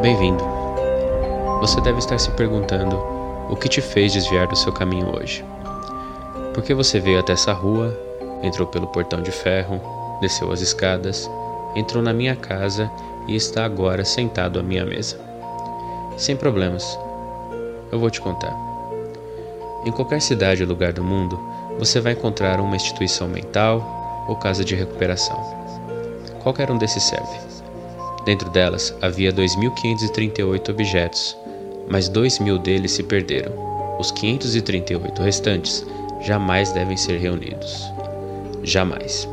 Bem-vindo. Você deve estar se perguntando o que te fez desviar do seu caminho hoje. Por que você veio até essa rua, entrou pelo portão de ferro, desceu as escadas, entrou na minha casa e está agora sentado à minha mesa? Sem problemas. Eu vou te contar. Em qualquer cidade ou lugar do mundo, você vai encontrar uma instituição mental ou casa de recuperação. Qualquer um desses serve. Dentro delas havia 2.538 objetos, mas 2.000 deles se perderam. Os 538 restantes jamais devem ser reunidos. Jamais.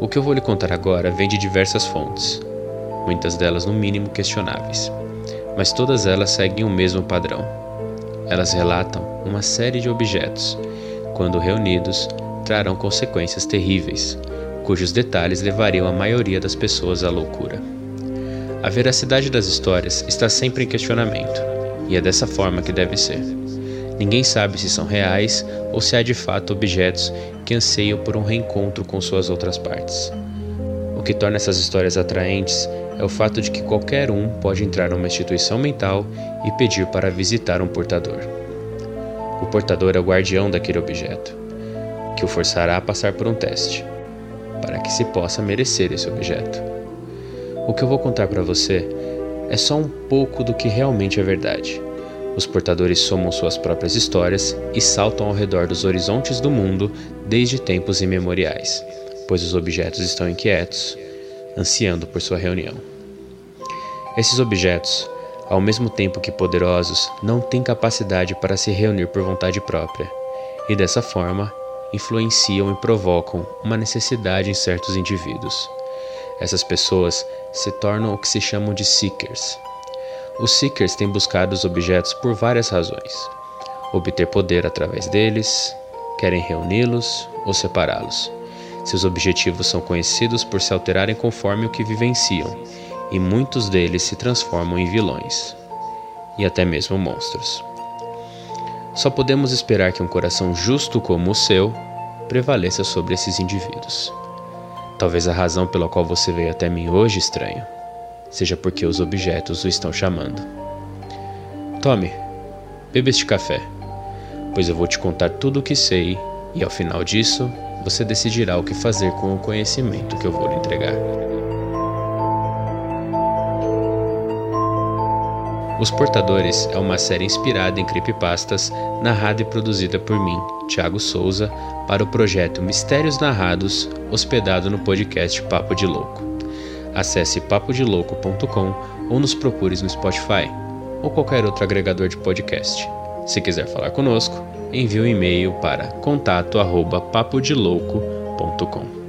O que eu vou lhe contar agora vem de diversas fontes, muitas delas no mínimo questionáveis, mas todas elas seguem o mesmo padrão. Elas relatam uma série de objetos, quando reunidos, trarão consequências terríveis, cujos detalhes levariam a maioria das pessoas à loucura. A veracidade das histórias está sempre em questionamento, e é dessa forma que deve ser. Ninguém sabe se são reais ou se há de fato objetos que anseiam por um reencontro com suas outras partes. O que torna essas histórias atraentes é o fato de que qualquer um pode entrar numa instituição mental e pedir para visitar um portador. O portador é o guardião daquele objeto, que o forçará a passar por um teste, que se possa merecer esse objeto. O que eu vou contar para você é só um pouco do que realmente é verdade. Os portadores somam suas próprias histórias e saltam ao redor dos horizontes do mundo desde tempos imemoriais, pois os objetos estão inquietos, ansiando por sua reunião. Esses objetos, ao mesmo tempo que poderosos, não têm capacidade para se reunir por vontade própria, e dessa forma influenciam e provocam uma necessidade em certos indivíduos. Essas pessoas se tornam o que se chamam de seekers. Os seekers têm buscado os objetos por várias razões: obter poder através deles, querem reuni-los ou separá-los. Seus objetivos são conhecidos por se alterarem conforme o que vivenciam, e muitos deles se transformam em vilões e até mesmo monstros. Só podemos esperar que um coração justo como o seu prevaleça sobre esses indivíduos. Talvez a razão pela qual você veio até mim hoje, estranho, seja porque os objetos o estão chamando. Tome, beba este café, pois eu vou te contar tudo o que sei e ao final disso você decidirá o que fazer com o conhecimento que eu vou lhe entregar. Os Portadores é uma série inspirada em creepypastas, narrada e produzida por mim, Thiago Souza, para o projeto Mistérios Narrados, hospedado no podcast Papo de Louco. Acesse papodelouco.com ou nos procure no Spotify ou qualquer outro agregador de podcast. Se quiser falar conosco, envie um e-mail para contato@papodelouco.com.